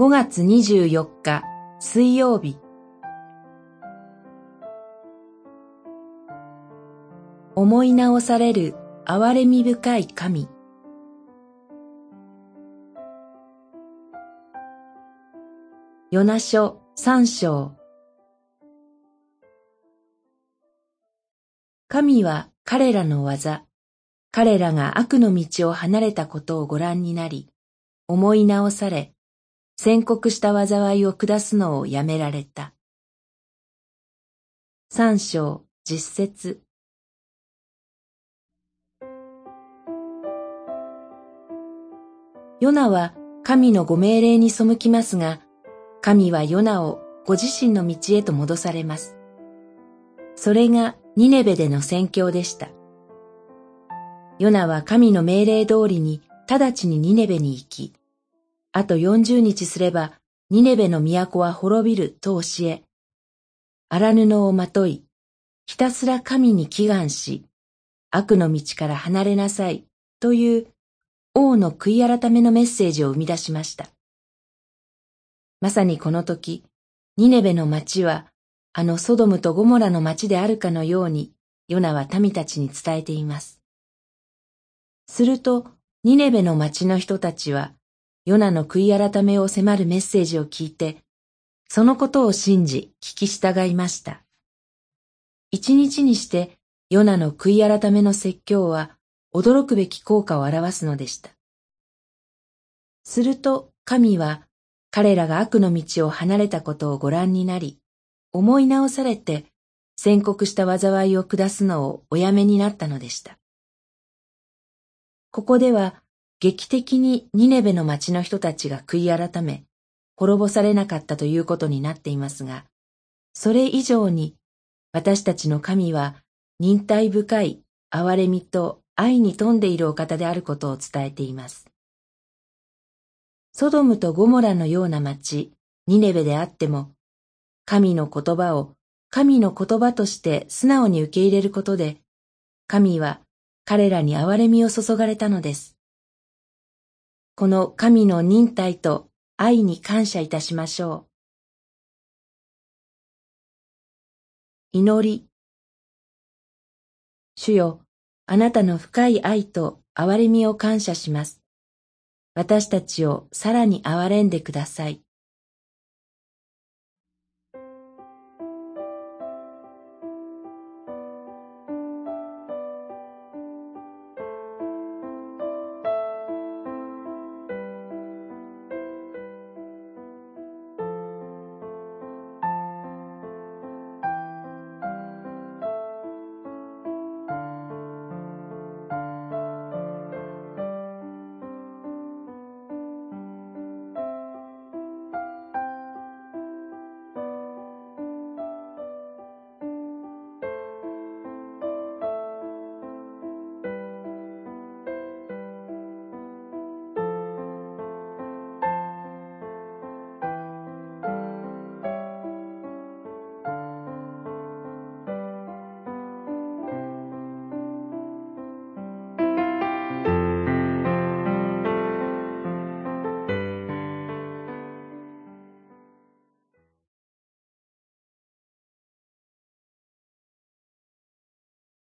5月24日水曜日。思い直される憐れみ深い神。ヨナ書三章。神は彼らの技、彼らが悪の道を離れたことをご覧になり、思い直され、宣告した災いを下すのをやめられた。三章実節ヨナは神のご命令に背きますが、神はヨナをご自身の道へと戻されます。それがニネベでの宣教でした。ヨナは神の命令通りに直ちにニネベに行き、あと40日すればニネベの都は滅びると教え、荒布をまとい、ひたすら神に祈願し、悪の道から離れなさいという王の悔い改めのメッセージを生み出しました。まさにこの時、ニネベの町はあのソドムとゴモラの町であるかのように、ヨナは民たちに伝えています。すると、ニネベの町の人たちは、ヨナの悔い改めを迫るメッセージを聞いて、そのことを信じ、聞き従いました。一日にして、ヨナの悔い改めの説教は、驚くべき効果を表すのでした。すると、神は、彼らが悪の道を離れたことをご覧になり、思い直されて宣告した災いを下すのをおやめになったのでした。ここでは劇的にニネベの町の人たちが悔い改め、滅ぼされなかったということになっていますが、それ以上に私たちの神は忍耐深い憐れみと愛に富んでいるお方であることを伝えています。ソドムとゴモラのような町、ニネベであっても、神の言葉を神の言葉として素直に受け入れることで、神は彼らに憐れみを注がれたのです。この神の忍耐と愛に感謝いたしましょう。祈り。主よ、あなたの深い愛と憐れみを感謝します。私たちをさらに憐れんでください。